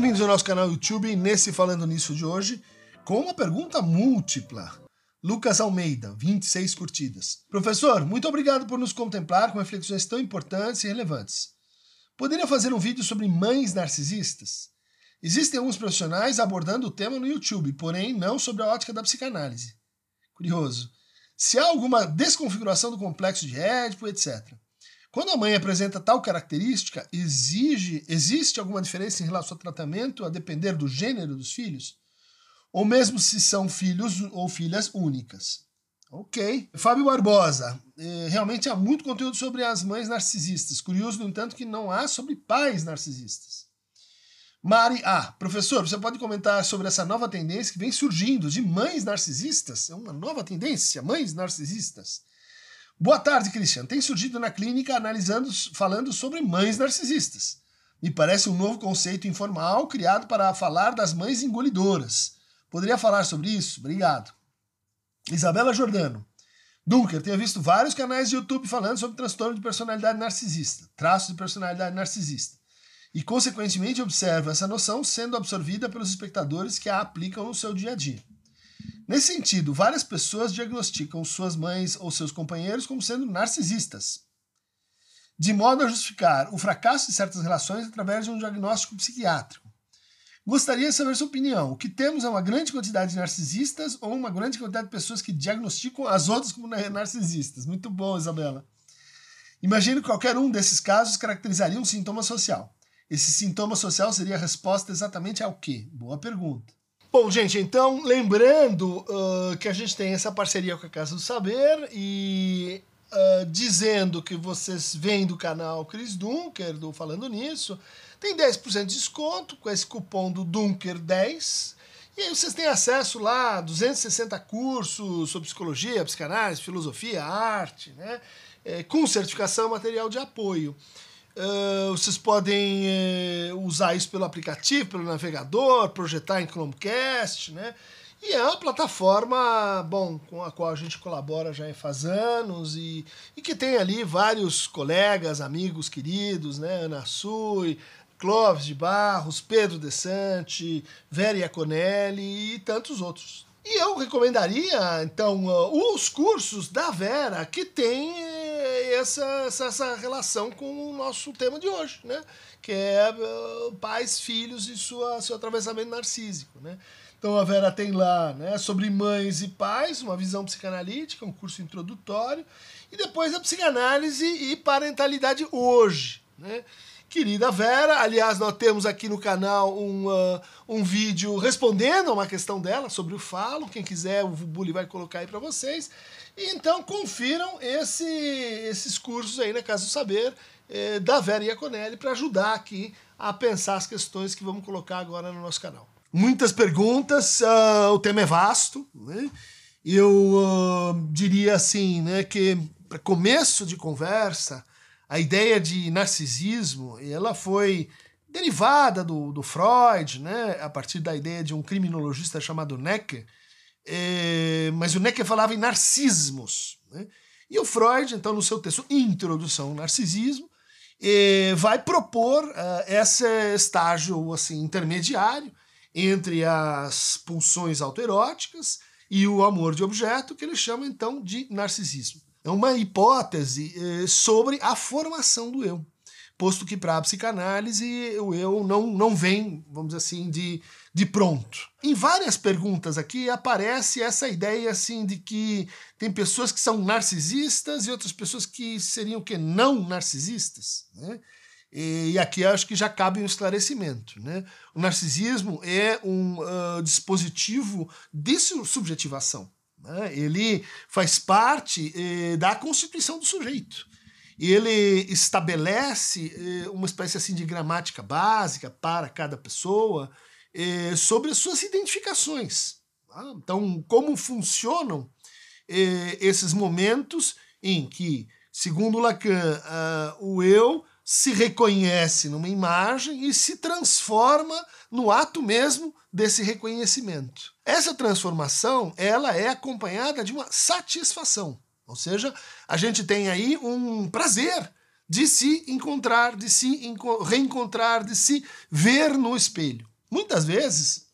Bem-vindos ao nosso canal YouTube, nesse Falando Nisso de hoje, com uma pergunta múltipla. Lucas Almeida, 26 curtidas. Professor, muito obrigado por nos contemplar com reflexões tão importantes e relevantes. Poderia fazer um vídeo sobre mães narcisistas? Existem alguns profissionais abordando o tema no YouTube, porém não sobre a ótica da psicanálise. Curioso. Se há alguma desconfiguração do complexo de Édipo, etc. Quando a mãe apresenta tal característica, exige, existe alguma diferença em relação ao tratamento a depender do gênero dos filhos? ou mesmo se são filhos ou filhas únicas. Ok. Fábio Barbosa. Eh, realmente há muito conteúdo sobre as mães narcisistas. Curioso, no entanto, que não há sobre pais narcisistas. Mari A. Professor, você pode comentar sobre essa nova tendência que vem surgindo de mães narcisistas? É uma nova tendência, mães narcisistas. Boa tarde, Christian. Tem surgido na clínica analisando, falando sobre mães narcisistas. Me parece um novo conceito informal criado para falar das mães engolidoras Poderia falar sobre isso? Obrigado. Isabela Jordano. Dunker, tenho visto vários canais de YouTube falando sobre transtorno de personalidade narcisista, traços de personalidade narcisista, e consequentemente observo essa noção sendo absorvida pelos espectadores que a aplicam no seu dia a dia. Nesse sentido, várias pessoas diagnosticam suas mães ou seus companheiros como sendo narcisistas, de modo a justificar o fracasso de certas relações através de um diagnóstico psiquiátrico. Gostaria de saber sua opinião. O que temos é uma grande quantidade de narcisistas ou uma grande quantidade de pessoas que diagnosticam as outras como narcisistas? Muito bom, Isabela. Imagino que qualquer um desses casos caracterizaria um sintoma social. Esse sintoma social seria a resposta exatamente ao quê? Boa pergunta. Bom, gente, então, lembrando uh, que a gente tem essa parceria com a Casa do Saber e uh, dizendo que vocês vêm do canal Cris Dunker, do Falando Nisso, tem 10% de desconto com esse cupom do Dunker10. E aí vocês têm acesso lá a 260 cursos sobre psicologia, psicanálise, filosofia, arte, né? É, com certificação material de apoio. Uh, vocês podem uh, usar isso pelo aplicativo, pelo navegador, projetar em Chromecast, né? E é uma plataforma, bom, com a qual a gente colabora já faz anos e, e que tem ali vários colegas, amigos queridos, né? Ana Sui, Clóvis de Barros, Pedro De Sante, Vera Iaconelli e tantos outros. E eu recomendaria, então, uh, os cursos da Vera, que tem eh, essa, essa, essa, relação com o nosso tema de hoje, né? que é uh, pais, filhos e sua, seu atravessamento narcísico. Né? Então a Vera tem lá né, sobre mães e pais, uma visão psicanalítica, um curso introdutório, e depois a psicanálise e parentalidade hoje. Né? querida Vera. Aliás, nós temos aqui no canal um, uh, um vídeo respondendo a uma questão dela sobre o falo. Quem quiser, o Bully vai colocar aí para vocês. Então confiram esse, esses cursos aí na Casa do Saber eh, da Vera Iaconelli para ajudar aqui a pensar as questões que vamos colocar agora no nosso canal. Muitas perguntas, uh, o tema é vasto, né? Eu uh, diria assim, né, que para começo de conversa, a ideia de narcisismo ela foi derivada do, do Freud, né, a partir da ideia de um criminologista chamado Necker, é, mas o Necker falava em narcismos. Né, e o Freud, então, no seu texto Introdução ao Narcisismo, é, vai propor uh, esse estágio assim, intermediário entre as pulsões autoeróticas e o amor de objeto, que ele chama então de narcisismo é uma hipótese eh, sobre a formação do eu. Posto que para a psicanálise o eu não, não vem, vamos dizer assim, de, de pronto. Em várias perguntas aqui aparece essa ideia assim de que tem pessoas que são narcisistas e outras pessoas que seriam que não narcisistas. Né? E aqui acho que já cabe um esclarecimento. Né? O narcisismo é um uh, dispositivo de subjetivação. Né? Ele faz parte eh, da constituição do sujeito. Ele estabelece eh, uma espécie assim de gramática básica para cada pessoa eh, sobre as suas identificações. Tá? Então, como funcionam eh, esses momentos em que, segundo Lacan, uh, o eu se reconhece numa imagem e se transforma no ato mesmo desse reconhecimento. Essa transformação, ela é acompanhada de uma satisfação. Ou seja, a gente tem aí um prazer de se encontrar, de se reencontrar, de se ver no espelho. Muitas vezes,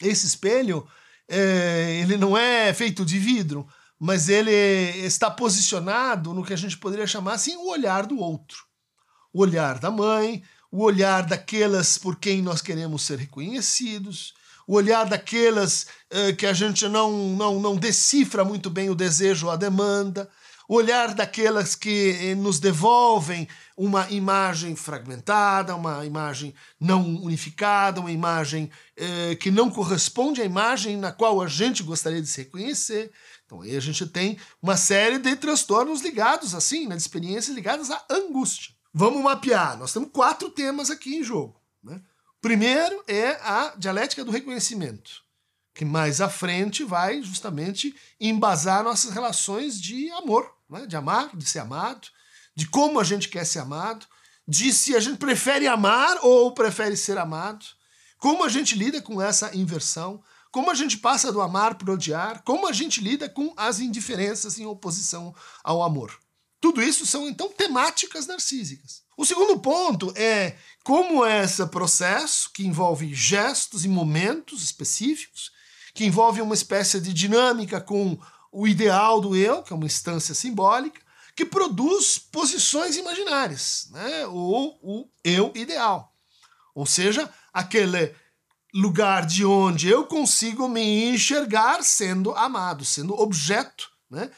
esse espelho é, ele não é feito de vidro, mas ele está posicionado no que a gente poderia chamar assim o olhar do outro. O olhar da mãe, o olhar daquelas por quem nós queremos ser reconhecidos, o olhar daquelas uh, que a gente não, não, não decifra muito bem o desejo ou a demanda, o olhar daquelas que eh, nos devolvem uma imagem fragmentada, uma imagem não unificada, uma imagem eh, que não corresponde à imagem na qual a gente gostaria de se reconhecer. Então aí a gente tem uma série de transtornos ligados assim, né, de experiências ligadas à angústia. Vamos mapear. Nós temos quatro temas aqui em jogo. Primeiro é a dialética do reconhecimento, que mais à frente vai justamente embasar nossas relações de amor, né? de amar, de ser amado, de como a gente quer ser amado, de se a gente prefere amar ou prefere ser amado, como a gente lida com essa inversão, como a gente passa do amar para odiar, como a gente lida com as indiferenças em oposição ao amor. Tudo isso são, então, temáticas narcísicas. O segundo ponto é como esse processo, que envolve gestos e momentos específicos, que envolve uma espécie de dinâmica com o ideal do eu, que é uma instância simbólica, que produz posições imaginárias, né? ou o eu ideal. Ou seja, aquele lugar de onde eu consigo me enxergar sendo amado, sendo objeto né,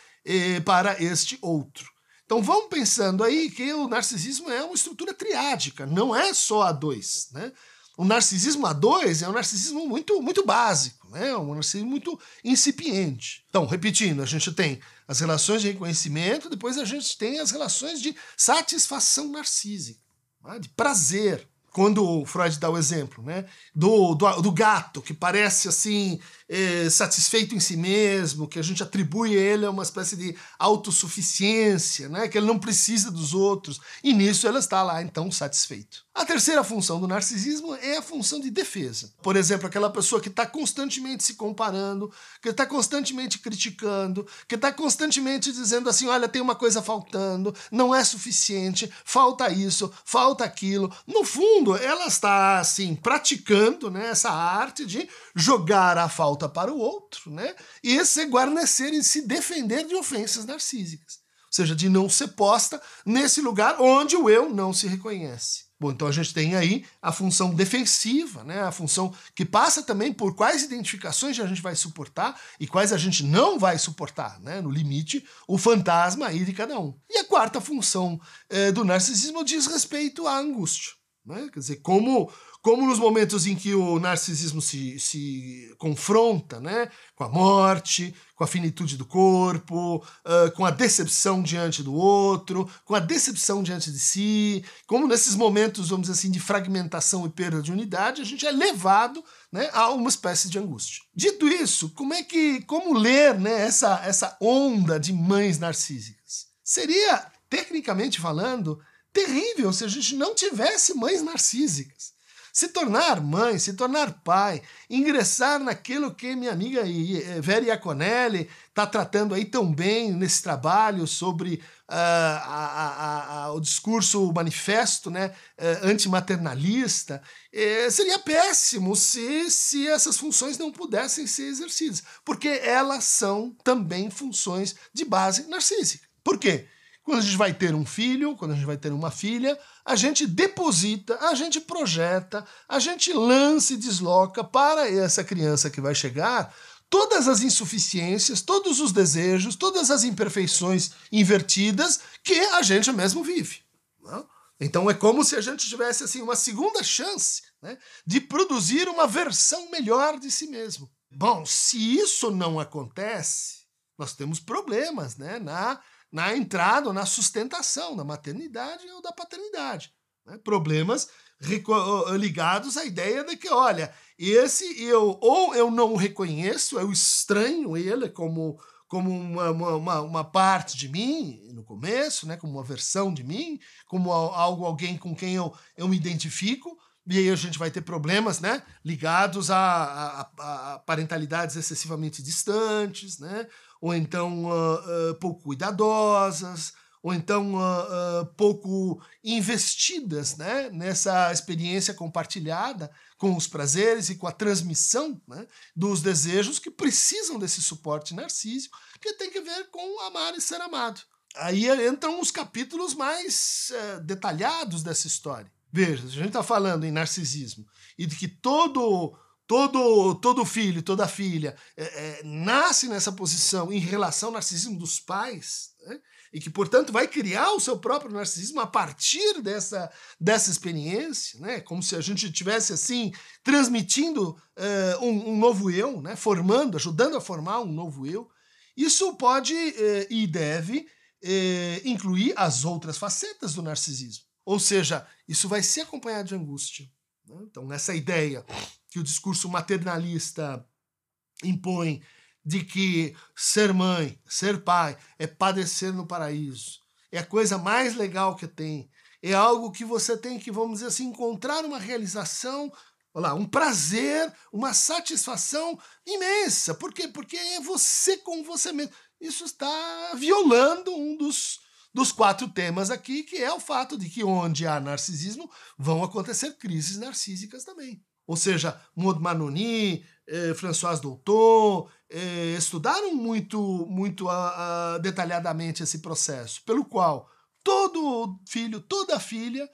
para este outro. Então vamos pensando aí que o narcisismo é uma estrutura triádica, não é só a dois. Né? O narcisismo a dois é um narcisismo muito, muito básico, né? um narcisismo muito incipiente. Então, repetindo, a gente tem as relações de reconhecimento, depois a gente tem as relações de satisfação narcísica, né? de prazer quando o Freud dá o exemplo, né, do, do, do gato, que parece assim é, satisfeito em si mesmo, que a gente atribui a ele a uma espécie de autossuficiência, né, que ele não precisa dos outros, e nisso ela está lá, então, satisfeito. A terceira função do narcisismo é a função de defesa. Por exemplo, aquela pessoa que está constantemente se comparando, que está constantemente criticando, que está constantemente dizendo assim: olha, tem uma coisa faltando, não é suficiente, falta isso, falta aquilo. No fundo, ela está assim praticando né, essa arte de jogar a falta para o outro, né? E se guarnecer e se defender de ofensas narcísicas. Ou seja, de não ser posta nesse lugar onde o eu não se reconhece. Bom, então a gente tem aí a função defensiva, né? a função que passa também por quais identificações a gente vai suportar e quais a gente não vai suportar, né? no limite, o fantasma aí de cada um. E a quarta função eh, do narcisismo diz respeito à angústia. Né? Quer dizer, como como nos momentos em que o narcisismo se, se confronta né, com a morte, com a finitude do corpo, uh, com a decepção diante do outro, com a decepção diante de si, como nesses momentos, vamos dizer assim, de fragmentação e perda de unidade, a gente é levado né, a uma espécie de angústia. Dito isso, como é que, como ler né, essa, essa onda de mães narcísicas? Seria, tecnicamente falando, terrível se a gente não tivesse mães narcísicas. Se tornar mãe, se tornar pai, ingressar naquilo que minha amiga eh, Vera Iaconelli está tratando aí tão bem nesse trabalho sobre uh, a, a, a, o discurso, o manifesto né, uh, antimaternalista, uh, seria péssimo se, se essas funções não pudessem ser exercidas, porque elas são também funções de base narcísica. Por quê? Quando a gente vai ter um filho, quando a gente vai ter uma filha, a gente deposita, a gente projeta, a gente lança e desloca para essa criança que vai chegar todas as insuficiências, todos os desejos, todas as imperfeições invertidas que a gente mesmo vive. Não? Né? Então é como se a gente tivesse assim uma segunda chance né, de produzir uma versão melhor de si mesmo. Bom, se isso não acontece, nós temos problemas né, na na entrada ou na sustentação da maternidade ou da paternidade. Né? Problemas ligados à ideia de que, olha, esse eu ou eu não reconheço, eu estranho ele como, como uma, uma, uma parte de mim no começo, né? como uma versão de mim, como algo, alguém com quem eu, eu me identifico, e aí a gente vai ter problemas né, ligados a, a, a parentalidades excessivamente distantes, né, ou então uh, uh, pouco cuidadosas, ou então uh, pouco investidas né, nessa experiência compartilhada com os prazeres e com a transmissão né, dos desejos que precisam desse suporte narcísico, que tem que ver com amar e ser amado. Aí entram os capítulos mais uh, detalhados dessa história. Veja, a gente está falando em narcisismo e de que todo todo todo filho, toda filha é, é, nasce nessa posição em relação ao narcisismo dos pais, né? e que, portanto, vai criar o seu próprio narcisismo a partir dessa, dessa experiência, né? como se a gente estivesse assim transmitindo uh, um, um, novo eu, né? formando, ajudando a formar um novo eu. Isso pode uh, e deve uh, incluir as outras facetas do narcisismo. Ou seja, isso vai ser acompanhado de angústia. Né? Então, essa ideia que o discurso maternalista impõe de que ser mãe, ser pai, é padecer no paraíso. É a coisa mais legal que tem. É algo que você tem que, vamos dizer assim, encontrar uma realização, lá, um prazer, uma satisfação imensa. Por quê? Porque é você com você mesmo. Isso está violando um dos, dos quatro temas aqui, que é o fato de que onde há narcisismo vão acontecer crises narcísicas também. Ou seja, Maud Manoni, eh, François Doutor, eh, estudaram muito, muito detalhadamente esse processo, pelo qual todo filho, toda filha,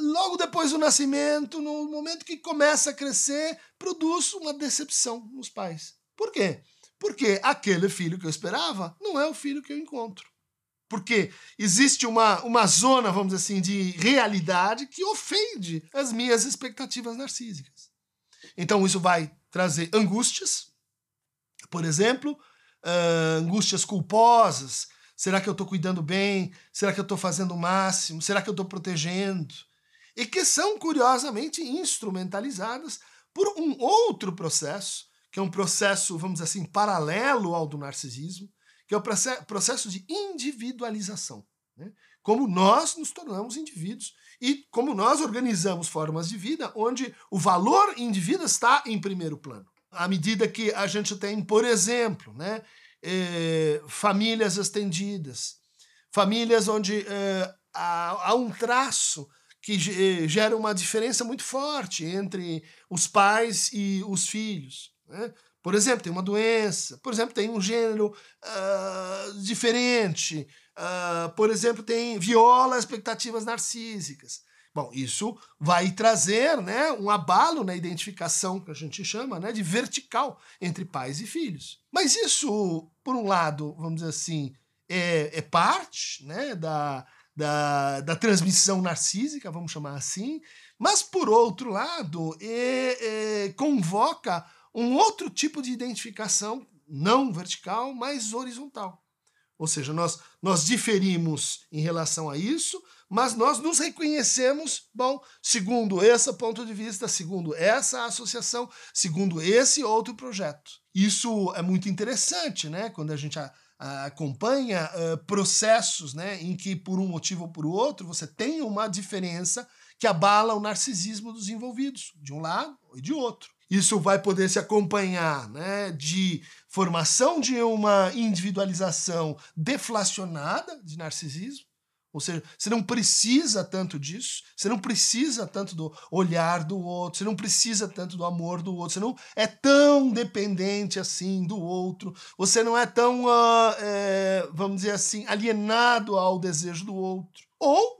logo depois do nascimento, no momento que começa a crescer, produz uma decepção nos pais. Por quê? Porque aquele filho que eu esperava não é o filho que eu encontro porque existe uma, uma zona, vamos dizer assim, de realidade que ofende as minhas expectativas narcísicas. Então isso vai trazer angústias, por exemplo, uh, angústias culposas. Será que eu estou cuidando bem? Será que eu estou fazendo o máximo? Será que eu estou protegendo? E que são, curiosamente, instrumentalizadas por um outro processo, que é um processo, vamos dizer assim, paralelo ao do narcisismo, que é o processo de individualização. Né? Como nós nos tornamos indivíduos e como nós organizamos formas de vida onde o valor indivíduo está em primeiro plano. À medida que a gente tem, por exemplo, né, eh, famílias estendidas, famílias onde eh, há, há um traço que eh, gera uma diferença muito forte entre os pais e os filhos. Né? Por exemplo, tem uma doença, por exemplo, tem um gênero uh, diferente, uh, por exemplo, tem viola expectativas narcísicas. Bom, isso vai trazer né, um abalo na identificação que a gente chama né, de vertical entre pais e filhos. Mas isso, por um lado, vamos dizer assim, é, é parte né, da, da, da transmissão narcísica, vamos chamar assim, mas por outro lado, é, é, convoca um outro tipo de identificação, não vertical, mas horizontal. Ou seja, nós, nós diferimos em relação a isso, mas nós nos reconhecemos, bom, segundo esse ponto de vista, segundo essa associação, segundo esse outro projeto. Isso é muito interessante, né? Quando a gente a, a, acompanha uh, processos né, em que, por um motivo ou por outro, você tem uma diferença que abala o narcisismo dos envolvidos, de um lado e de outro. Isso vai poder se acompanhar né, de formação de uma individualização deflacionada de narcisismo, ou seja, você não precisa tanto disso, você não precisa tanto do olhar do outro, você não precisa tanto do amor do outro, você não é tão dependente assim do outro, você não é tão, uh, é, vamos dizer assim, alienado ao desejo do outro. Ou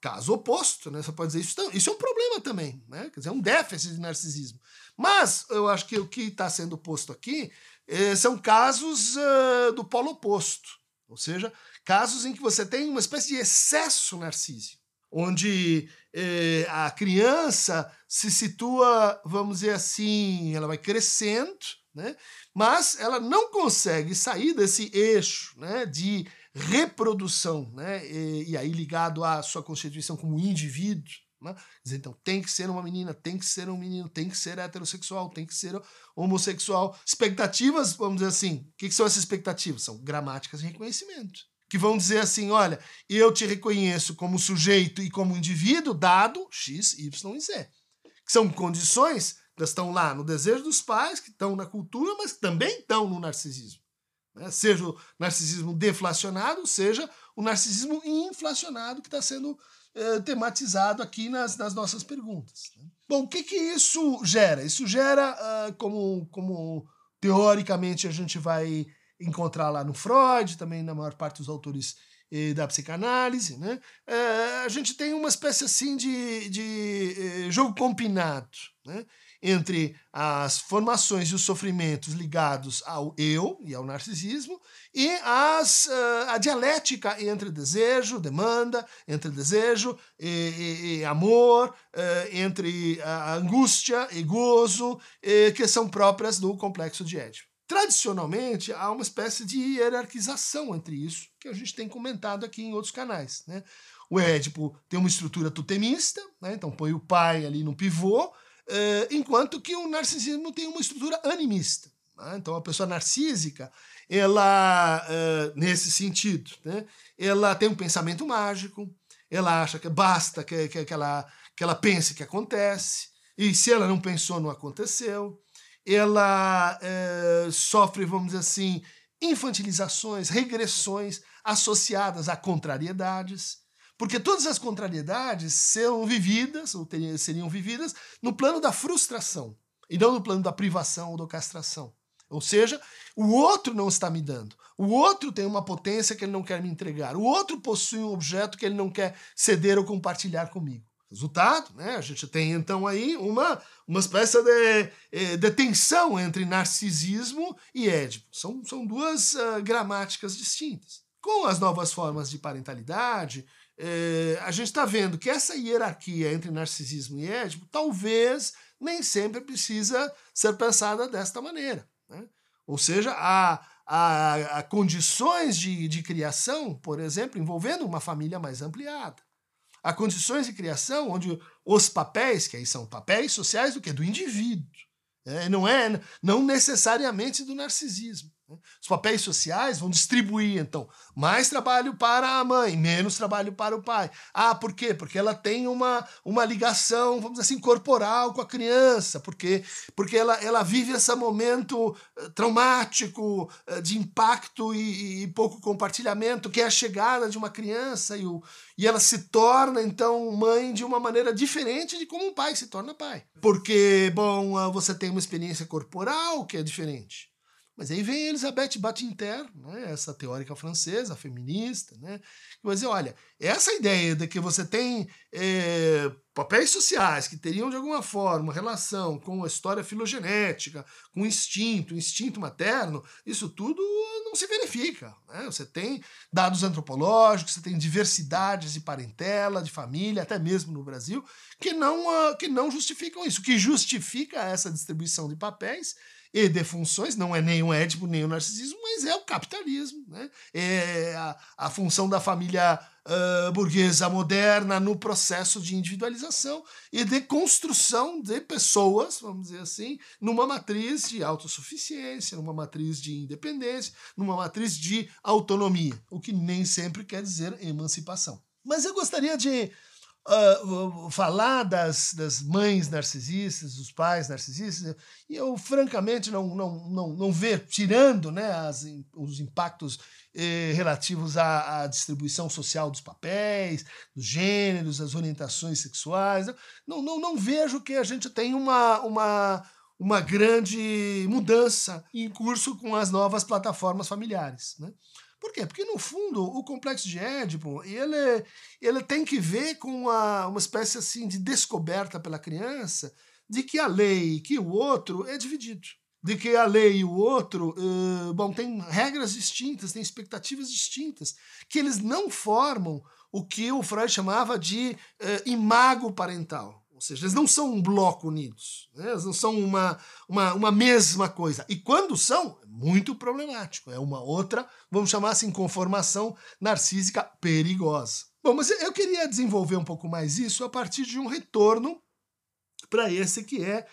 Caso oposto, né? Você pode dizer isso, isso é um problema também, né? Quer dizer, é um déficit de narcisismo. Mas eu acho que o que está sendo posto aqui eh, são casos uh, do polo oposto, ou seja, casos em que você tem uma espécie de excesso narcísico, onde eh, a criança se situa, vamos dizer assim, ela vai crescendo, né? Mas ela não consegue sair desse eixo, né? De reprodução, né? E, e, aí ligado à sua constituição como indivíduo. Né? Dizer, então, tem que ser uma menina, tem que ser um menino, tem que ser heterossexual, tem que ser homossexual. Expectativas, vamos dizer assim, o que, que são essas expectativas? São gramáticas de reconhecimento. Que vão dizer assim: olha, eu te reconheço como sujeito e como indivíduo, dado X, Y e Z. Que são condições que estão lá no desejo dos pais, que estão na cultura, mas também estão no narcisismo. Né? Seja o narcisismo deflacionado, seja o narcisismo inflacionado que está sendo eh, tematizado aqui nas, nas nossas perguntas. Né? Bom, o que, que isso gera? Isso gera, uh, como, como teoricamente a gente vai encontrar lá no Freud, também na maior parte dos autores eh, da psicanálise, né? Uh, a gente tem uma espécie assim de, de eh, jogo combinado, né? Entre as formações e os sofrimentos ligados ao eu e ao narcisismo e as, uh, a dialética entre desejo, demanda, entre desejo e, e, e amor, uh, entre angústia e gozo, que são próprias do complexo de Édipo. Tradicionalmente, há uma espécie de hierarquização entre isso, que a gente tem comentado aqui em outros canais. Né? O Édipo tem uma estrutura totemista, né? então põe o pai ali no pivô, enquanto que o narcisismo tem uma estrutura animista. Né? Então, a pessoa narcísica, ela, uh, nesse sentido, né? ela tem um pensamento mágico, ela acha que basta que, que, que, ela, que ela pense que acontece, e se ela não pensou, não aconteceu. Ela uh, sofre, vamos dizer assim, infantilizações, regressões associadas a contrariedades. Porque todas as contrariedades são vividas, ou teriam, seriam vividas, no plano da frustração, e não no plano da privação ou da castração. Ou seja, o outro não está me dando. O outro tem uma potência que ele não quer me entregar. O outro possui um objeto que ele não quer ceder ou compartilhar comigo. Resultado, né? A gente tem então aí uma, uma espécie de, eh, de tensão entre narcisismo e édipo. São, são duas uh, gramáticas distintas. Com as novas formas de parentalidade, é, a gente está vendo que essa hierarquia entre narcisismo e édipo talvez nem sempre precisa ser pensada desta maneira. Né? Ou seja, há, há, há condições de, de criação, por exemplo, envolvendo uma família mais ampliada. Há condições de criação onde os papéis, que aí são papéis sociais do que do indivíduo, é, não é não necessariamente do narcisismo. Né? Os papéis sociais vão distribuir, então, mais trabalho para a mãe, menos trabalho para o pai. Ah, por quê? Porque ela tem uma, uma ligação, vamos dizer assim, corporal com a criança, porque, porque ela, ela vive esse momento eh, traumático, eh, de impacto e, e, pouco compartilhamento, que é a chegada de uma criança e, o, e ela se torna, então, mãe de uma maneira diferente de como um pai se torna pai. Porque, bom, ah, você tem uma experiência corporal que é diferente. Mas aí vem Elisabeth Badinter, né, essa teórica francesa, feminista, né, que vai dizer, olha, essa ideia de que você tem é, papéis sociais que teriam de alguma forma relação com a história filogenética, com o instinto, o instinto materno, isso tudo não se verifica. Né? Você tem dados antropológicos, você tem diversidades de parentela, de família, até mesmo no Brasil, que não, uh, que não justificam isso. O que justifica essa distribuição de papéis e de funções, não é nem o Édipo, nem o narcisismo, mas é o capitalismo. Né? É a, a função da família uh, burguesa moderna no processo de individualização e de construção de pessoas, vamos dizer assim, numa matriz de autossuficiência, numa matriz de independência, numa matriz de autonomia, o que nem sempre quer dizer emancipação. Mas eu gostaria de uh, falar das, das mães narcisistas, dos pais narcisistas, e eu francamente não, não, não, não ver, tirando né, as, os impactos eh, relativos à, à, distribuição social dos papéis, dos gêneros, das orientações sexuais, não, não, não vejo que a gente tem uma, uma, uma grande mudança em curso com as novas plataformas familiares. Né? Por quê? Porque, no fundo, o complexo de Édipo ele, ele tem que ver com uma, uma espécie assim de descoberta pela criança de que a lei e que o outro é dividido. De que a lei e o outro uh, bom, tem regras distintas, tem expectativas distintas, que eles não formam o que o Freud chamava de uh, imago parental. Ou seja, eles não são um bloco unidos, né? eles não são uma, uma, uma mesma coisa. E quando são, é muito problemático. É uma outra, vamos chamar assim, conformação narcísica perigosa. Bom, mas eu queria desenvolver um pouco mais isso a partir de um retorno para esse que é,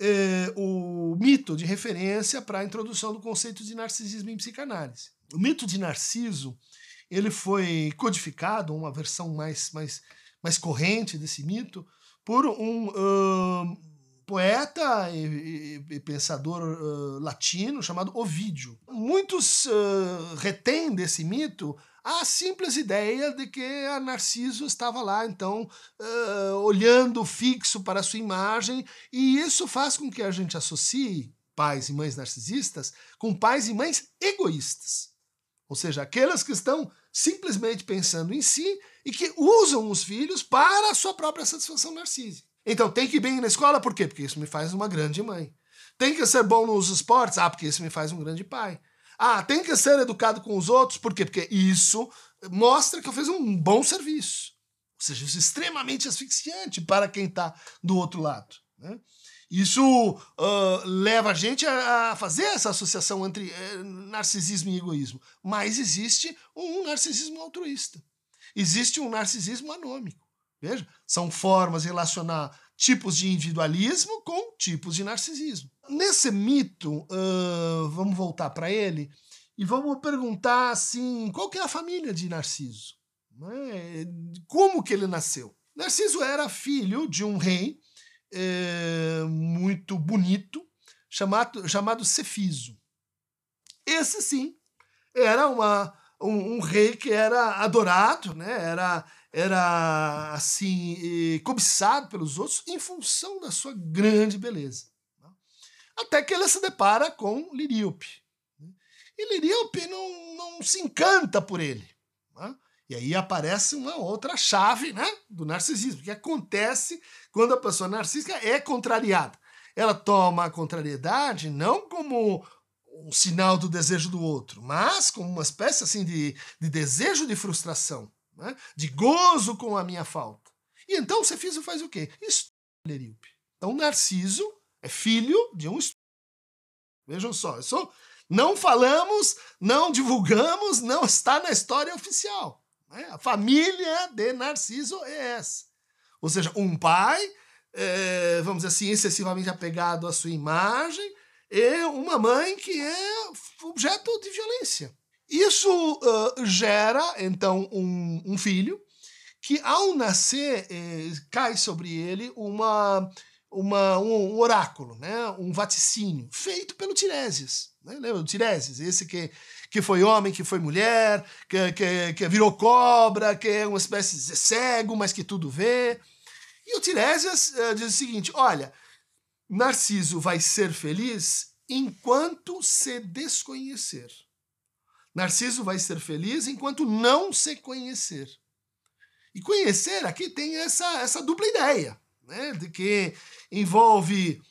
é, o mito de referência para a introdução do conceito de narcisismo em psicanálise. O mito de Narciso ele foi codificado, uma versão mais, mais, mais corrente desse mito, por um, uh, poeta e, e, e pensador uh, latino chamado Ovídio. Muitos uh, retêm desse mito a simples ideia de que a Narciso estava lá, então, uh, olhando fixo para a sua imagem, e isso faz com que a gente associe pais e mães narcisistas com pais e mães egoístas. Ou seja, aquelas que estão simplesmente pensando em si e que usam os filhos para a sua própria satisfação narcísica. Então tem que ir bem na escola, por quê? Porque isso me faz uma grande mãe. Tem que ser bom nos esportes, ah, porque isso me faz um grande pai. Ah, tem que ser educado com os outros, por quê? Porque isso mostra que eu fiz um bom serviço. Ou seja, isso é extremamente asfixiante para quem está do outro lado. Né? Isso uh, leva a gente a, a, fazer essa associação entre uh, narcisismo e egoísmo. Mas existe um narcisismo altruísta. Existe um narcisismo anômico. Veja, são formas de relacionar tipos de individualismo com tipos de narcisismo. Nesse mito, uh, vamos voltar para ele e vamos perguntar assim, qual que é a família de Narciso? Né? Como que ele nasceu? Narciso era filho de um rei é, muito bonito chamado, chamado Cefiso. Esse sim era uma, um, um, rei que era adorado, né? era, era assim cobiçado pelos outros em função da sua grande beleza. Né? Até que ele se depara com Liríope. Né? E Liríope não, não se encanta por ele. Né? E aí aparece uma outra chave né, do narcisismo, que acontece quando a pessoa narcísica é contrariada. Ela toma a contrariedade não como um sinal do desejo do outro, mas como uma espécie assim de, de desejo de frustração, né, de gozo com a minha falta. E então o Cefiso faz o quê? Estúdio Então Narciso é filho de um estúdio. Vejam só, isso não falamos, não divulgamos, não está na história oficial. Né? A família de Narciso é essa. Ou seja, um pai, é, vamos dizer assim, excessivamente apegado à sua imagem, e uma mãe que é objeto de violência. Isso uh, gera, então, um, um, filho que, ao nascer, eh, cai sobre ele uma, uma, um, um, oráculo, né? um vaticínio, feito pelo Tiresias. Né? Lembra do Tiresias? Esse que que foi homem, que foi mulher, que, que, que virou cobra, que é uma espécie de cego, mas que tudo vê. E o Tiresias uh, diz o seguinte: olha, Narciso vai ser feliz enquanto se desconhecer. Narciso vai ser feliz enquanto não se conhecer. E conhecer aqui tem essa, essa dupla ideia, né? de que envolve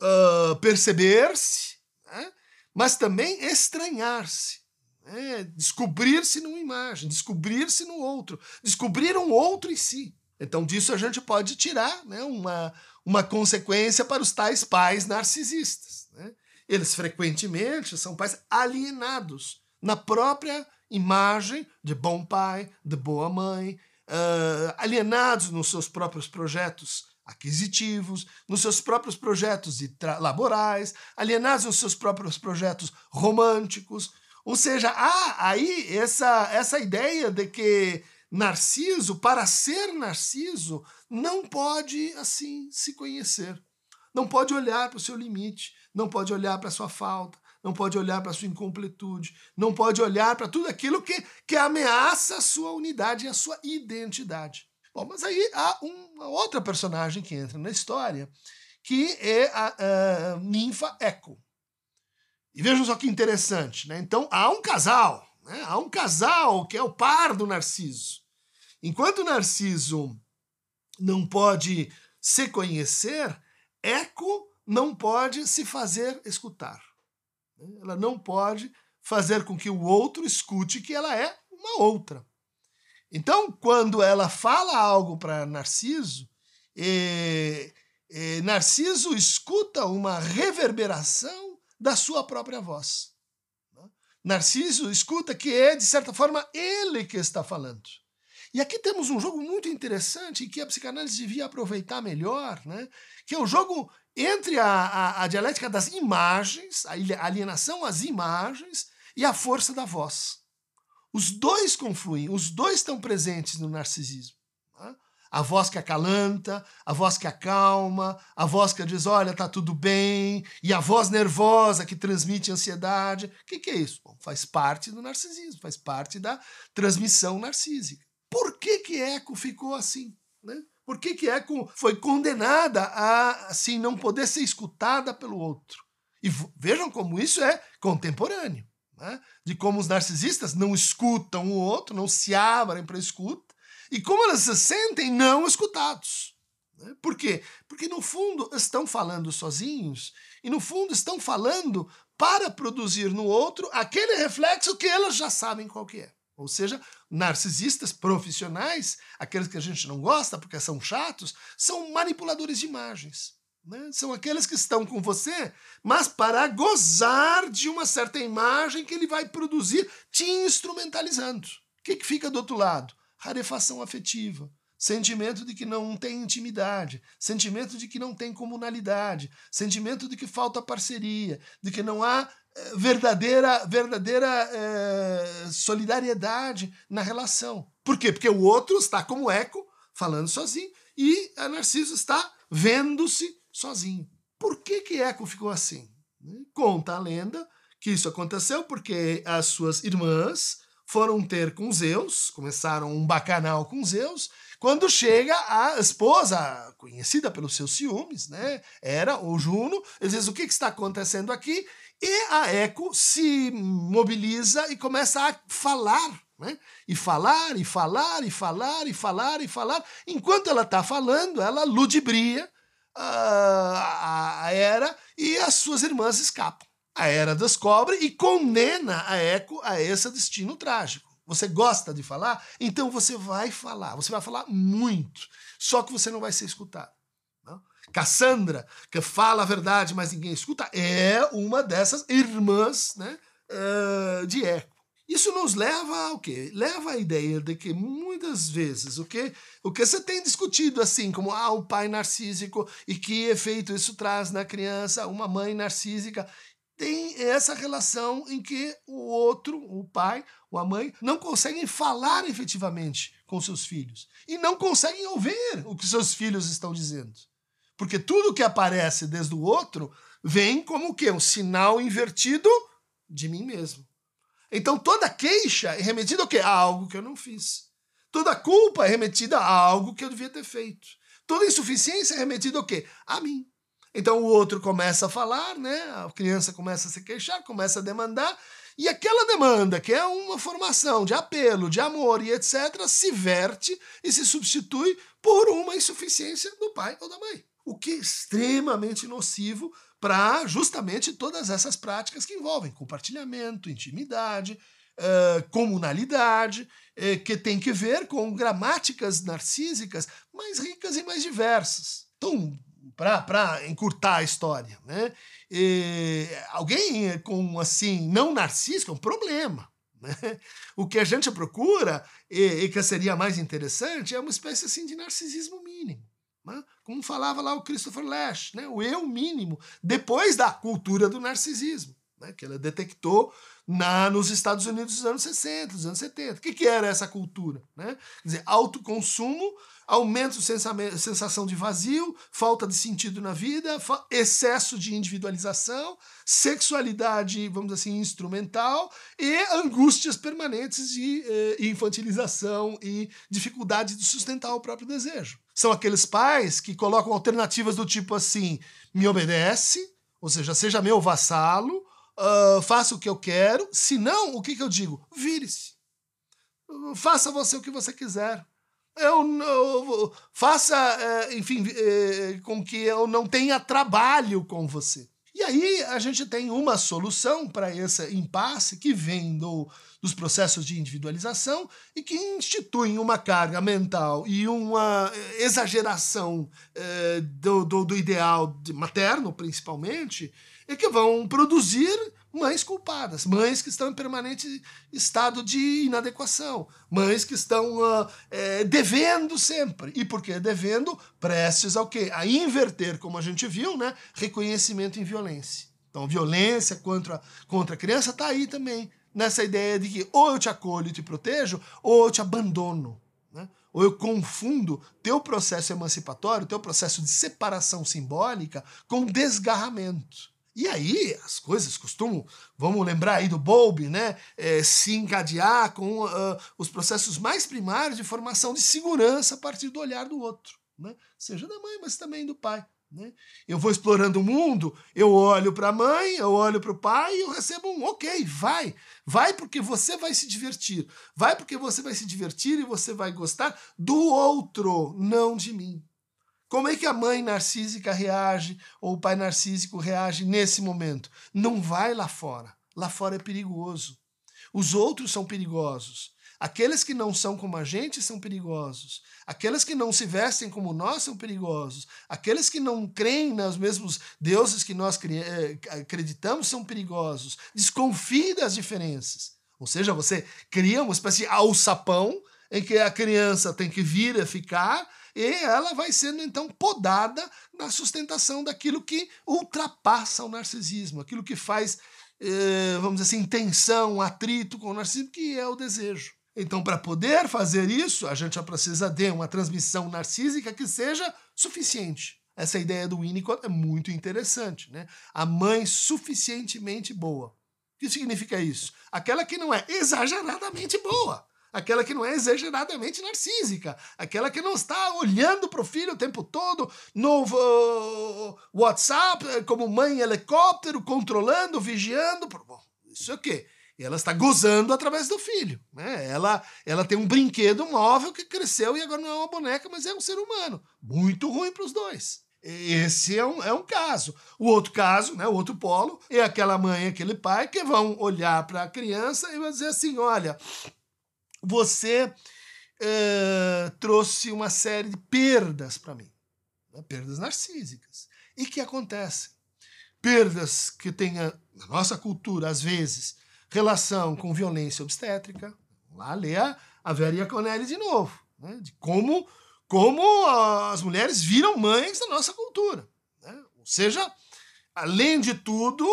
uh, perceber-se, né? mas também estranhar-se. Né? Descobrir-se numa imagem, descobrir-se no outro, descobrir um outro em si. Então, disso a gente pode tirar né, uma, uma consequência para os tais pais narcisistas. Né? Eles frequentemente são pais alienados na própria imagem de bom pai, de boa mãe, uh, alienados nos seus próprios projetos aquisitivos, nos seus próprios projetos laborais, alienados nos seus próprios projetos românticos. Ou seja, há aí essa, essa ideia de que Narciso, para ser Narciso, não pode assim se conhecer. Não pode olhar para o seu limite, não pode olhar para a sua falta, não pode olhar para a sua incompletude, não pode olhar para tudo aquilo que, que ameaça a sua unidade e a sua identidade. Bom, mas aí há uma outra personagem que entra na história, que é a, a ninfa Eco. E vejam só que interessante, né? Então há um casal, né? há um casal que é o par do Narciso. Enquanto Narciso não pode se conhecer, Eco não pode se fazer escutar. Ela não pode fazer com que o outro escute que ela é uma outra. Então, quando ela fala algo para Narciso, Narciso escuta uma reverberação da sua própria voz. Narciso escuta que é, de certa forma, ele que está falando. E aqui temos um jogo muito interessante que a psicanálise devia aproveitar melhor, né? que é o jogo entre a, a, a dialética das imagens, a alienação às imagens e a força da voz. Os dois confluem, os dois estão presentes no narcisismo. A voz que acalanta, a voz que acalma, a voz que diz, olha, tá tudo bem, e a voz nervosa que transmite ansiedade. O que, que é isso? Bom, faz parte do narcisismo, faz parte da transmissão narcísica. Por que que Eco ficou assim? Né? Por que que Eco foi condenada a assim não poder ser escutada pelo outro? E vejam como isso é contemporâneo. Né? De como os narcisistas não escutam o outro, não se abrem para escuta, e como elas se sentem não escutados. Né? Por quê? Porque no fundo estão falando sozinhos e no fundo estão falando para produzir no outro aquele reflexo que elas já sabem qual que é. Ou seja, narcisistas profissionais, aqueles que a gente não gosta porque são chatos, são manipuladores de imagens. Né? São aqueles que estão com você, mas para gozar de uma certa imagem que ele vai produzir te instrumentalizando. O que, que fica do outro lado? Rarefação afetiva, sentimento de que não tem intimidade, sentimento de que não tem comunalidade, sentimento de que falta parceria, de que não há eh, verdadeira verdadeira eh, solidariedade na relação. Por quê? Porque o outro está como eco, falando sozinho, e a Narciso está vendo-se sozinho. Por que que Eco ficou assim? Conta a lenda que isso aconteceu porque as suas irmãs foram ter com Zeus, começaram um bacanal com Zeus, quando chega a esposa, conhecida pelos seus ciúmes, né? Era o Juno, ele diz: o que, que está acontecendo aqui? E a Eco se mobiliza e começa a falar né? E falar, e falar, e falar, e falar, e falar. Enquanto ela está falando, ela ludibria a, a Era e as suas irmãs escapam a Era descobre e condena a Eco a esse destino trágico. Você gosta de falar? Então você vai falar. Você vai falar muito. Só que você não vai ser escutado. Não? Cassandra, que fala a verdade, mas ninguém escuta, é uma dessas irmãs né, uh, de Eco. Isso nos leva ao quê? Leva à ideia de que muitas vezes o que o que você tem discutido assim, como ah, o pai narcísico e que efeito isso traz na criança, uma mãe narcísica, tem essa relação em que o outro, o pai ou a mãe, não conseguem falar efetivamente com seus filhos e não conseguem ouvir o que seus filhos estão dizendo. Porque tudo que aparece desde o outro vem como o quê? Um sinal invertido de mim mesmo. Então toda queixa é remetida ao quê? A algo que eu não fiz. Toda culpa é remetida a algo que eu devia ter feito. Toda insuficiência é remetida ao quê? A mim. Então o outro começa a falar, né? A criança começa a se queixar, começa a demandar, e aquela demanda, que é uma formação de apelo, de amor e etc., se verte e se substitui por uma insuficiência do pai ou da mãe. O que é extremamente nocivo para justamente todas essas práticas que envolvem compartilhamento, intimidade, uh, comunalidade, uh, que tem que ver com gramáticas narcísicas mais ricas e mais diversas. Então, para encurtar a história, né? E alguém com assim não narcísico é um problema. Né? O que a gente procura e, e, que seria mais interessante é uma espécie assim de narcisismo mínimo. Né? Como falava lá o Christopher Lash, né? o eu mínimo, depois da cultura do narcisismo, né? que ela detectou na, nos Estados Unidos dos anos 60, dos anos 70. O que, que era essa cultura? Né? Quer dizer, autoconsumo aumento de sensação de vazio, falta de sentido na vida, excesso de individualização, sexualidade, vamos dizer assim, instrumental e angústias permanentes de eh, infantilização e dificuldade de sustentar o próprio desejo. São aqueles pais que colocam alternativas do tipo assim: me obedece, ou seja, seja meu vassalo, uh, faça o que eu quero, se não, o que, que eu digo? Vire-se. Faça você o que você quiser eu, eu faça, é, enfim, é, com que eu não tenha trabalho com você. E aí a gente tem uma solução para esse impasse que vem do, dos processos de individualização e que instituem uma carga mental e uma exageração é, do, do, do, ideal materno, principalmente, e que vão produzir mães culpadas, mães que estão em permanente estado de inadequação, mães que estão uh, é, devendo sempre. E por que devendo? Prestes ao quê? A inverter, como a gente viu, né? reconhecimento em violência. Então, violência contra, contra a criança está aí também, nessa ideia de que ou eu te acolho e te protejo, ou eu te abandono. Né? ou eu confundo teu processo emancipatório, teu processo de separação simbólica com desgarramento. E aí as coisas costumam, vamos lembrar aí do Bowlby, né, é, se encadear com uh, os processos mais primários de formação de segurança a partir do olhar do outro, né, seja da mãe, mas também do pai. Né? Eu vou explorando o mundo, eu olho para a mãe, eu olho para o pai e eu recebo um ok, vai. Vai porque você vai se divertir. Vai porque você vai se divertir e você vai gostar do outro, não de mim. Como é que a mãe narcísica reage ou o pai narcísico reage nesse momento? Não vai lá fora. Lá fora é perigoso. Os outros são perigosos. Aqueles que não são como a gente são perigosos. Aqueles que não se vestem como nós são perigosos. Aqueles que não creem nos mesmos deuses que nós eh, acreditamos são perigosos. Desconfie das diferenças. Ou seja, você cria uma espécie de alçapão em que a criança tem que vir a ficar e ela vai sendo então podada na sustentação daquilo que ultrapassa o narcisismo, aquilo que faz, eh, vamos dizer assim, tensão, atrito com o narcisismo, que é o desejo. Então, para poder fazer isso, a gente já precisa de uma transmissão narcísica que seja suficiente. Essa ideia do Winnicott é muito interessante, né? A mãe suficientemente boa. O que significa isso? Aquela que não é exageradamente boa aquela que não é exageradamente narcísica, aquela que não está olhando para o filho o tempo todo no uh, WhatsApp eh, como mãe helicóptero, controlando, vigiando. Bom, isso é o quê? ela está gozando através do filho. Né? Ela, ela tem um brinquedo móvel que cresceu e agora não é uma boneca, mas é um ser humano. Muito ruim para os dois. Esse é um, é um caso. O outro caso, né, o outro polo, é aquela mãe e aquele pai que vão olhar para a criança e vão dizer assim: olha, você uh, trouxe uma série de perdas para mim, né? perdas narcísicas. E que acontecem? Perdas que tenha, na nossa cultura, às vezes, relação com violência obstétrica. Lá lê a, a Vera de novo, né? de como, como as mulheres viram mães da nossa cultura. Né? Ou seja, além de tudo,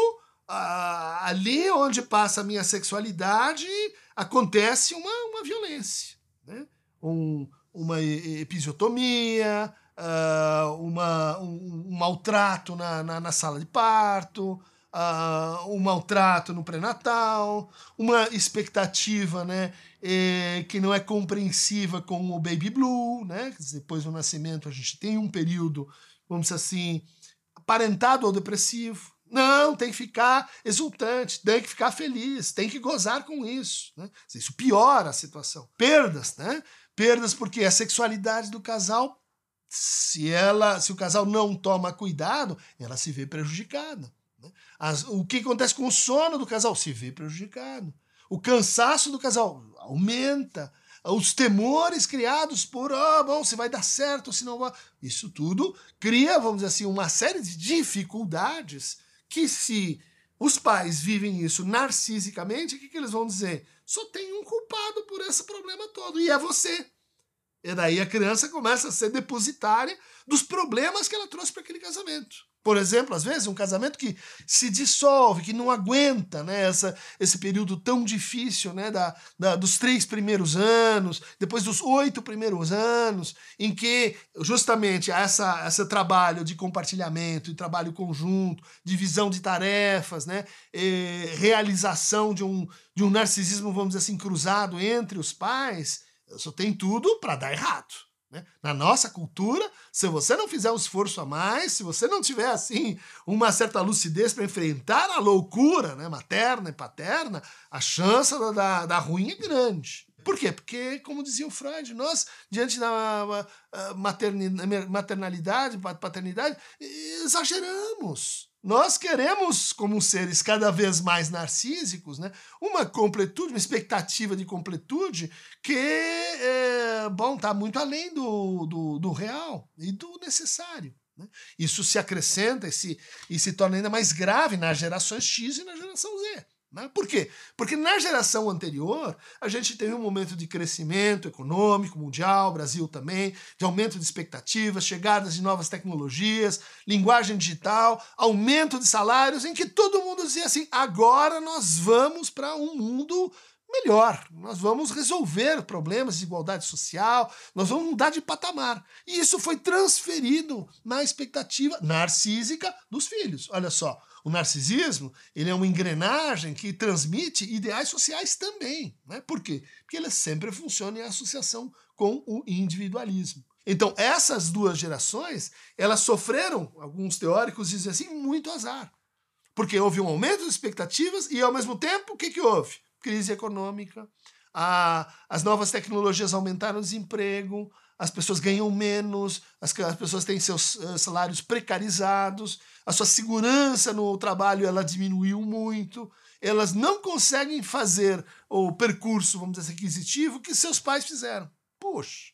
ali onde passa a minha sexualidade, acontece uma, uma violência. Né? Um, uma episiotomia, uh, uma, um, um maltrato na, na, na, sala de parto, uh, um maltrato no pré-natal, uma expectativa né, eh, que não é compreensiva com o baby blue. Né? Depois do nascimento, a gente tem um período, vamos dizer assim, aparentado ou depressivo. Não, tem que ficar exultante, tem que ficar feliz, tem que gozar com isso. Né? Isso piora a situação. Perdas, né? Perdas porque a sexualidade do casal, se ela, se o casal não toma cuidado, ela se vê prejudicada. Né? As, o que acontece com o sono do casal se vê prejudicado. O cansaço do casal aumenta os temores criados por, oh, bom, se vai dar certo, se não vai. Isso tudo cria, vamos dizer assim, uma série de dificuldades que se os pais vivem isso narcisicamente, o que, que eles vão dizer? Só tem um culpado por esse problema todo, e é você. E daí a criança começa a ser depositária dos problemas que ela trouxe para aquele casamento. Por exemplo, às vezes, um casamento que se dissolve, que não aguenta né, essa, esse período tão difícil né, da, da, dos três primeiros anos, depois dos oito primeiros anos, em que justamente essa, esse trabalho de compartilhamento, de trabalho conjunto, divisão de tarefas, né, realização de um, de um narcisismo, vamos dizer assim, cruzado entre os pais, só tem tudo para dar errado. Né? Na nossa cultura, se você não fizer um esforço a mais, se você não tiver assim uma certa lucidez para enfrentar a loucura né, materna e paterna, a chance da, da, da ruim é grande. Por quê? Porque, como dizia o Freud, nós, diante da maternalidade, paternidade, exageramos. Nós queremos, como seres cada vez mais narcísicos, né, uma completude, uma expectativa de completude que, é, bom, está muito além do, do, do, real e do necessário. Né? Isso se acrescenta e se, e se torna ainda mais grave nas gerações X e na geração Z. Né? Por quê? Porque na geração anterior, a gente teve um momento de crescimento econômico mundial, Brasil também, de aumento de expectativas, chegadas de novas tecnologias, linguagem digital, aumento de salários, em que todo mundo dizia assim: agora nós vamos para um mundo melhor. Nós vamos resolver problemas de igualdade social, nós vamos mudar de patamar. E isso foi transferido na expectativa narcísica dos filhos. Olha só, o narcisismo ele é uma engrenagem que transmite ideais sociais também. Né? Por quê? Porque ele sempre funciona em associação com o individualismo. Então, essas duas gerações, elas sofreram, alguns teóricos dizem assim, muito azar. Porque houve um aumento das expectativas e, ao mesmo tempo, o que, que houve? Crise econômica, a, as novas tecnologias aumentaram o desemprego, as pessoas ganham menos, as, as pessoas têm seus uh, salários precarizados, a sua segurança no trabalho ela diminuiu muito, elas não conseguem fazer o percurso, vamos dizer, aquisitivo que seus pais fizeram. Poxa,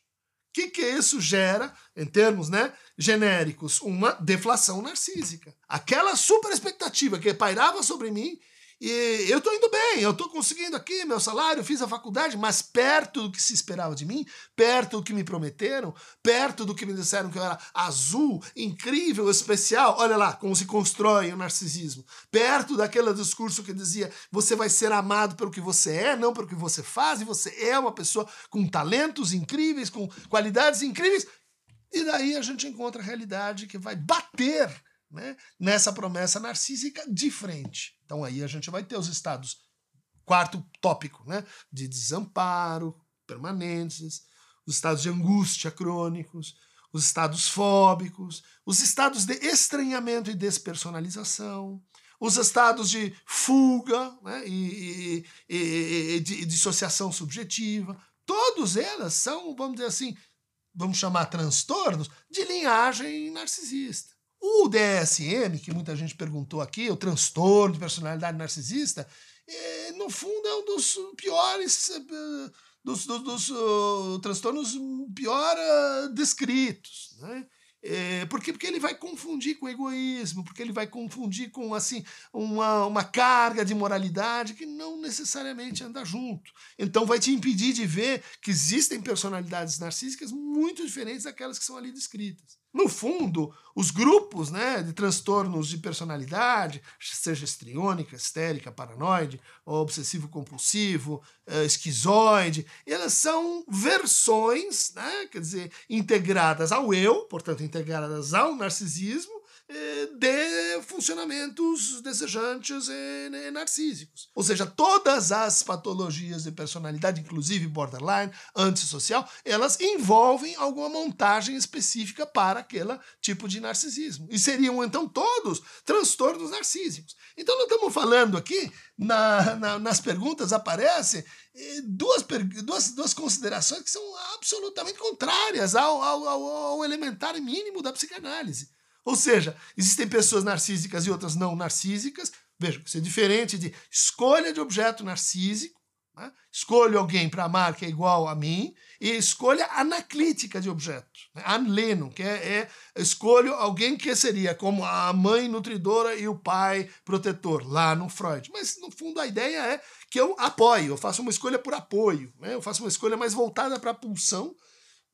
o que, que isso gera, em termos né, genéricos? Uma deflação narcísica. Aquela super expectativa que pairava sobre mim e eu estou indo bem, eu estou conseguindo aqui meu salário, fiz a faculdade, mas perto do que se esperava de mim, perto do que me prometeram, perto do que me disseram que eu era azul, incrível, especial. Olha lá como se constrói o narcisismo. Perto daquele discurso que dizia você vai ser amado pelo que você é, não pelo que você faz, e você é uma pessoa com talentos incríveis, com qualidades incríveis. E daí a gente encontra a realidade que vai bater né, nessa promessa narcísica de frente. Então aí a gente vai ter os estados, quarto tópico, né, de desamparo permanentes, os estados de angústia crônicos, os estados fóbicos, os estados de estranhamento e despersonalização, os estados de fuga né, e, e, e, e de dissociação subjetiva, todos elas são, vamos dizer assim, vamos chamar transtornos de linhagem narcisista. O DSM, que muita gente perguntou aqui, o transtorno de personalidade narcisista, é, no fundo é um dos piores, eh, dos, dos, dos uh, transtornos pior uh, descritos. Né? É, porque, porque ele vai confundir com egoísmo, porque ele vai confundir com assim uma, uma carga de moralidade que não necessariamente anda junto. Então vai te impedir de ver que existem personalidades narcísicas muito diferentes daquelas que são ali descritas. No fundo, os grupos né, de transtornos de personalidade, seja estriônica, histérica, paranoide, obsessivo-compulsivo, uh, esquizoide, elas são versões, né, quer dizer, integradas ao eu, portanto, integradas ao narcisismo, eh, de funcionamentos desejantes e narcísicos. Ou seja, todas as patologias de personalidade, inclusive borderline, antissocial, elas envolvem alguma montagem específica para aquele tipo de narcisismo. E seriam, então, todos transtornos narcísicos. Então, nós estamos falando aqui, na, na, nas perguntas aparecem eh, duas, duas, duas considerações que são absolutamente contrárias ao, ao, ao, ao elementar mínimo da psicanálise. Ou seja, existem pessoas narcísicas e outras não narcísicas. Veja, isso é diferente de escolha de objeto narcísico, né? escolho alguém para amar que é igual a mim, e escolha anaclítica de objeto, né? anleno, que é, é escolho alguém que seria como a mãe nutridora e o pai protetor, lá no Freud. Mas, no fundo, a ideia é que eu apoio, eu faço uma escolha por apoio, né? eu faço uma escolha mais voltada para a pulsão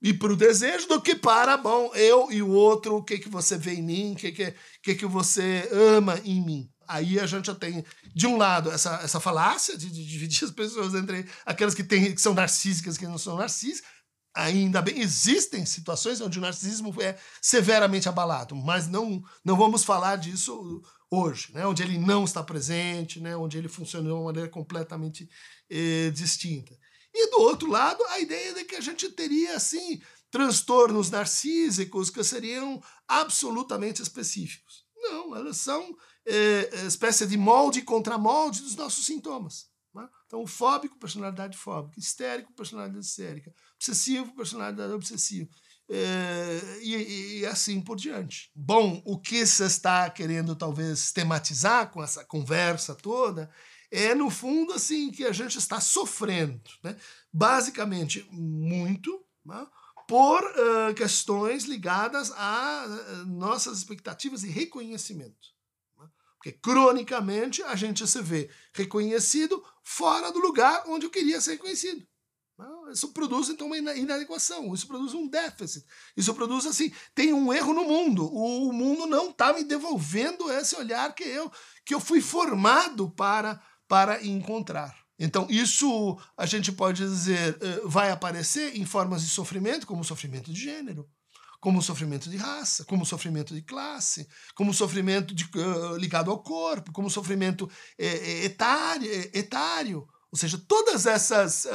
e para o desejo do que para, bom, eu e o outro, o que, que você vê em mim, o que, que, que, que você ama em mim. Aí a gente já tem, de um lado, essa, essa falácia de, de dividir as pessoas entre aquelas que, tem, que são narcísicas e que não são narcísicas. Ainda bem, existem situações onde o narcisismo é severamente abalado, mas não, não vamos falar disso hoje, né? onde ele não está presente, né? onde ele funciona de uma maneira completamente eh, distinta. E do outro lado, a ideia de que a gente teria, assim, transtornos narcísicos que seriam absolutamente específicos. Não, elas são é, é espécie de molde contra molde dos nossos sintomas. Né? Então, fóbico, personalidade fóbica, histérico, personalidade histérica, obsessivo, personalidade obsessiva. É, e, e, assim por diante. Bom, o que você está querendo talvez tematizar com essa conversa toda é, no fundo, assim, que a gente está sofrendo, né? basicamente, muito, né? por uh, questões ligadas a uh, nossas expectativas de reconhecimento. Né? Porque, cronicamente, a gente se vê reconhecido fora do lugar onde eu queria ser reconhecido. Né? Isso produz, então, uma inadequação, isso produz um déficit, isso produz, assim, tem um erro no mundo. O mundo não está me devolvendo esse olhar que eu, que eu fui formado para para encontrar. Então, isso a gente pode dizer eh, vai aparecer em formas de sofrimento, como sofrimento de gênero, como sofrimento de raça, como sofrimento de classe, como sofrimento de, uh, ligado ao corpo, como sofrimento eh, etário, etário. Ou seja, todas essas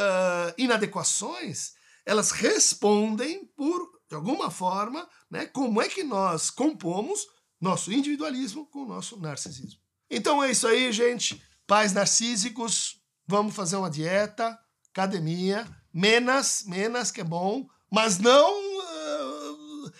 inadequações elas respondem por, de alguma forma, né, como é que nós compomos nosso individualismo com o nosso narcisismo. Então é isso aí, gente. Pais narcísicos, Vamos fazer uma dieta, academia, menos, menos que é bom, mas não uh,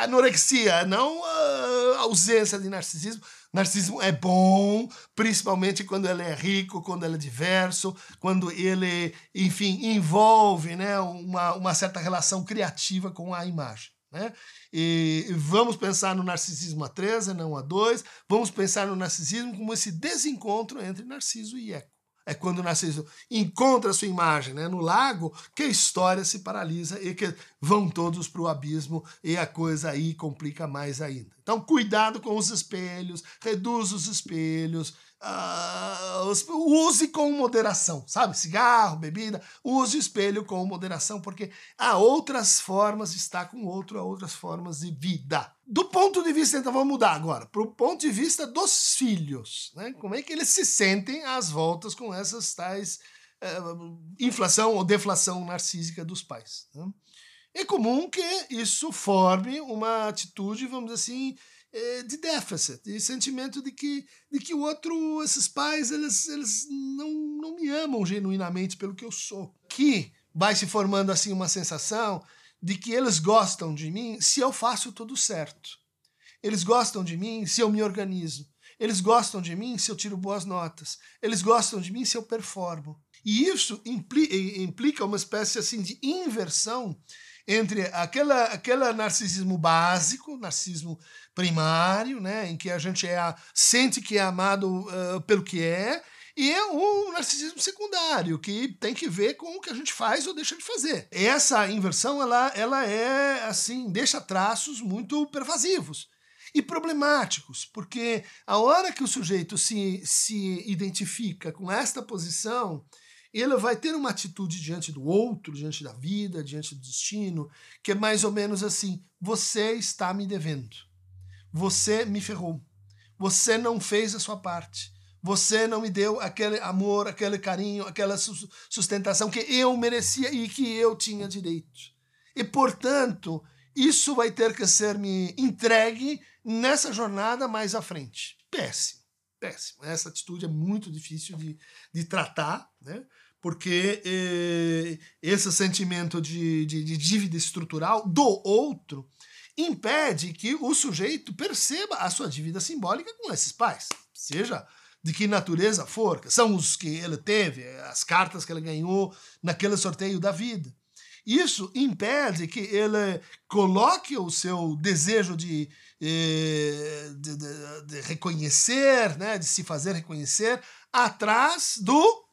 anorexia, não uh, ausência de narcisismo. Narcisismo é bom, principalmente quando ele é rico, quando ele é diverso, quando ele, enfim, envolve né, uma, uma certa relação criativa com a imagem. Né? E vamos pensar no narcisismo a 3, não a 2. Vamos pensar no narcisismo como esse desencontro entre Narciso e Eco é quando o Narciso encontra a sua imagem né, no lago, que a história se paralisa e que vão todos para o abismo e a coisa aí complica mais ainda. Então, cuidado com os espelhos, reduz os espelhos, Uh, use com moderação, sabe? Cigarro, bebida, use o espelho com moderação, porque há outras formas de estar com o outro, há outras formas de vida. Do ponto de vista, então vamos mudar agora, para o ponto de vista dos filhos, né? Como é que eles se sentem às voltas com essas tais uh, inflação ou deflação narcísica dos pais. Né? É comum que isso forme uma atitude, vamos dizer assim, de déficit, de sentimento de que, de que o outro, esses pais, eles, eles não, não me amam genuinamente pelo que eu sou. Que vai se formando assim uma sensação de que eles gostam de mim se eu faço tudo certo. Eles gostam de mim se eu me organizo. Eles gostam de mim se eu tiro boas notas. Eles gostam de mim se eu performo. E isso implica uma espécie assim de inversão entre aquela, aquele narcisismo básico, narcisismo primário, né, em que a gente é, sente que é amado uh, pelo que é, e o narcisismo secundário, que tem que ver com o que a gente faz ou deixa de fazer. Essa inversão, ela, ela é, assim, deixa traços muito pervasivos e problemáticos, porque a hora que o sujeito se, se identifica com esta posição, ele vai ter uma atitude diante do outro, diante da vida, diante do destino, que é mais ou menos assim: você está me devendo. Você me ferrou. Você não fez a sua parte. Você não me deu aquele amor, aquele carinho, aquela sustentação que eu merecia e que eu tinha direito. E, portanto, isso vai ter que ser me entregue nessa jornada mais à frente. Péssimo, péssimo. Essa atitude é muito difícil de, de tratar, né? porque eh, esse sentimento de, de, de, dívida estrutural do outro impede que o sujeito perceba a sua dívida simbólica com esses pais, seja de que natureza for, são os que ele teve, as cartas que ele ganhou naquele sorteio da vida. Isso impede que ele coloque o seu desejo de, eh, de, de, de reconhecer, né, de se fazer reconhecer, atrás do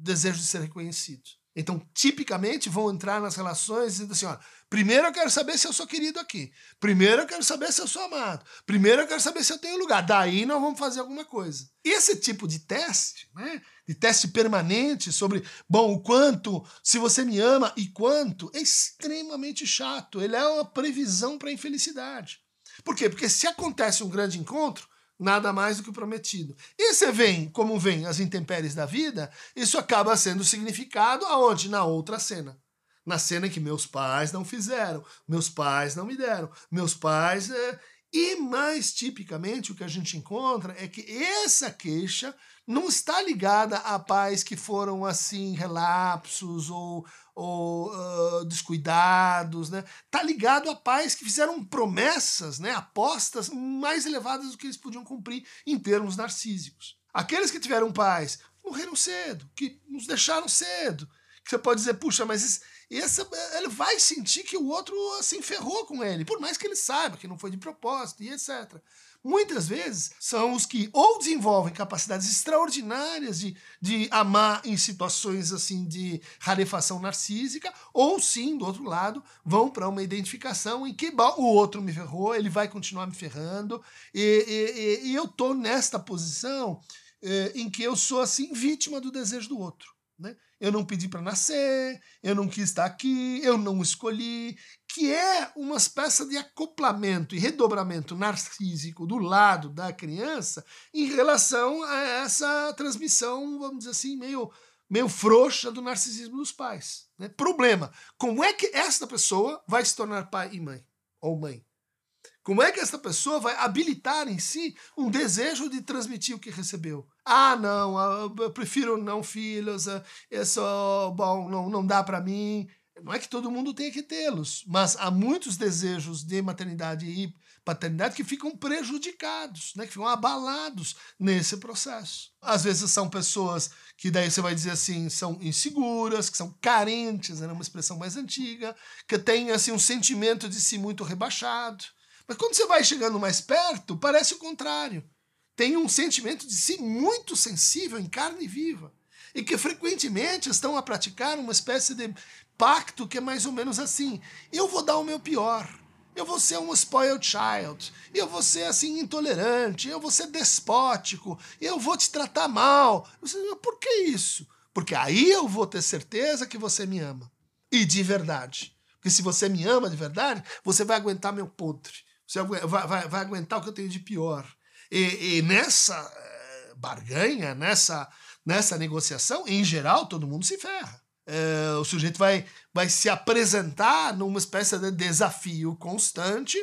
desejo de ser reconhecido. Então, tipicamente, vão entrar nas relações dizendo assim: ó, primeiro eu quero saber se eu sou querido aqui. Primeiro eu quero saber se eu sou amado. Primeiro eu quero saber se eu tenho lugar. Daí nós vamos fazer alguma coisa. Esse tipo de teste, né? De teste permanente sobre, bom, o quanto, se você me ama e quanto, é extremamente chato. Ele é uma previsão para a infelicidade. Por quê? Porque se acontece um grande encontro, nada mais do que o prometido. E você vem, como vem as intempéries da vida, isso acaba sendo significado aonde? Na outra cena. Na cena que meus pais não fizeram, meus pais não me deram, meus pais. É... E mais tipicamente o que a gente encontra é que essa queixa não está ligada a pais que foram assim relapsos ou ou uh, descuidados, né? Tá ligado a pais que fizeram promessas, né? Apostas mais elevadas do que eles podiam cumprir em termos narcísicos. Aqueles que tiveram pais morreram cedo, que nos deixaram cedo, que você pode dizer, puxa, mas esse, ele vai sentir que o outro se assim, ferrou com ele, por mais que ele saiba que não foi de propósito e etc muitas vezes são os que ou desenvolvem capacidades extraordinárias de, de amar em situações assim de rarefação narcísica, ou sim, do outro lado, vão para uma identificação em que o outro me ferrou, ele vai continuar me ferrando, e, e, e eu tô nesta posição eh, em que eu sou assim vítima do desejo do outro. Né? Eu não pedi para nascer, eu não quis estar aqui, eu não escolhi, que é uma espécie de acoplamento e redobramento narcísico do lado da criança em relação a essa transmissão, vamos dizer assim, meio, meio frouxa do narcisismo dos pais. Né? Problema: como é que esta pessoa vai se tornar pai e mãe? Ou mãe? Como é que essa pessoa vai habilitar em si um desejo de transmitir o que recebeu? Ah, não, ah, eu prefiro não filhos, isso, ah, bom, não, não dá para mim. Não é que todo mundo tenha que tê-los, mas há muitos desejos de maternidade e paternidade que ficam prejudicados, né, que ficam abalados nesse processo. Às vezes são pessoas que daí você vai dizer assim, são inseguras, que são carentes, é né, uma expressão mais antiga, que têm assim um sentimento de si muito rebaixado mas quando você vai chegando mais perto, parece o contrário. Tem um sentimento de si muito sensível em carne viva. E que frequentemente estão a praticar uma espécie de pacto que é mais ou menos assim: eu vou dar o meu pior. Eu vou ser um spoiled child. Eu vou ser assim intolerante. Eu vou ser despótico. Eu vou te tratar mal. Você, por que isso? Porque aí eu vou ter certeza que você me ama. E de verdade. Porque se você me ama de verdade, você vai aguentar meu podre. Você vai, vai, vai aguentar o que eu tenho de pior. E, e nessa eh, barganha, nessa, nessa negociação, em geral, todo mundo se ferra. É, o sujeito vai, vai se apresentar numa espécie de desafio constante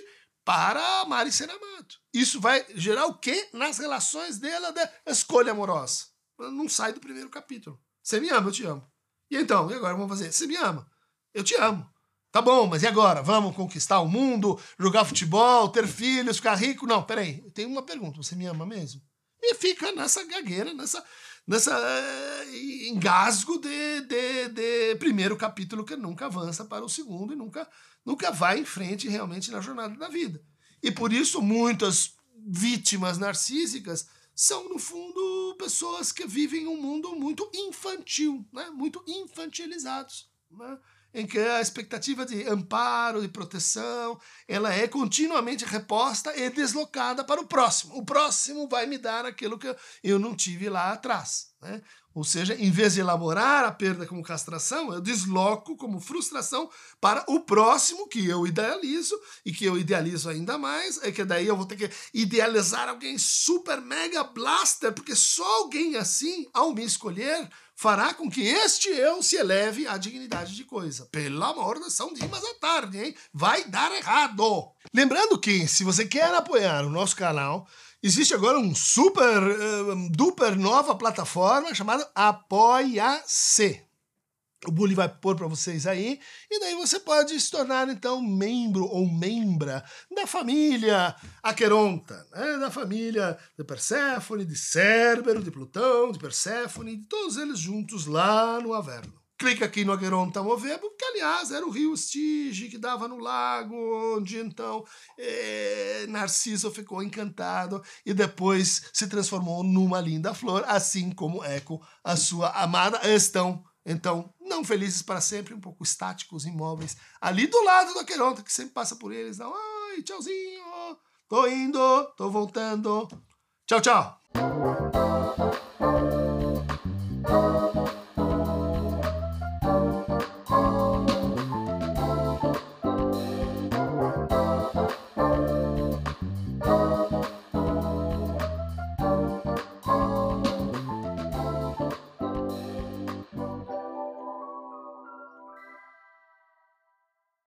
para amar e ser amado. Isso vai gerar o quê? Nas relações dela da escolha amorosa. Não sai do primeiro capítulo. Você me ama, eu te amo. E então, e agora vamos fazer? Você me ama, eu te amo. Tá bom, mas e agora? Vamos conquistar o mundo, jogar futebol, ter filhos, ficar rico? Não, peraí, eu tenho uma pergunta: você me ama mesmo? E fica nessa gagueira, nessa, nessa uh, engasgo de, de, de primeiro capítulo que nunca avança para o segundo e nunca, nunca vai em frente realmente na jornada da vida. E por isso muitas vítimas narcísicas são, no fundo, pessoas que vivem um mundo muito infantil, né? muito infantilizados. Né? Em que a expectativa de amparo, de proteção, ela é continuamente reposta e deslocada para o próximo. O próximo vai me dar aquilo que eu não tive lá atrás. Né? Ou seja, em vez de elaborar a perda como castração, eu desloco como frustração para o próximo que eu idealizo e que eu idealizo ainda mais, é que daí eu vou ter que idealizar alguém super mega blaster, porque só alguém assim, ao me escolher, fará com que este eu se eleve à dignidade de coisa. Pelo amor de São Dimas à tarde, hein? Vai dar errado! Lembrando que, se você quer apoiar o nosso canal, existe agora um super, uh, duper nova plataforma chamada Apoia-se o Bully vai pôr para vocês aí, e daí você pode se tornar então membro ou membra da família Aqueronta, né? da família de Perséfone, de Cérbero, de Plutão, de Perséfone, de todos eles juntos lá no Averno. Clica aqui no Aqueronta Movebo, que aliás era o rio Estige que dava no lago, onde então é, Narciso ficou encantado e depois se transformou numa linda flor, assim como Eco, a sua amada, estão então, não felizes para sempre, um pouco estáticos, imóveis, ali do lado do Aqueronta, que sempre passa por eles, dá ai, tchauzinho, tô indo, tô voltando. Tchau, tchau.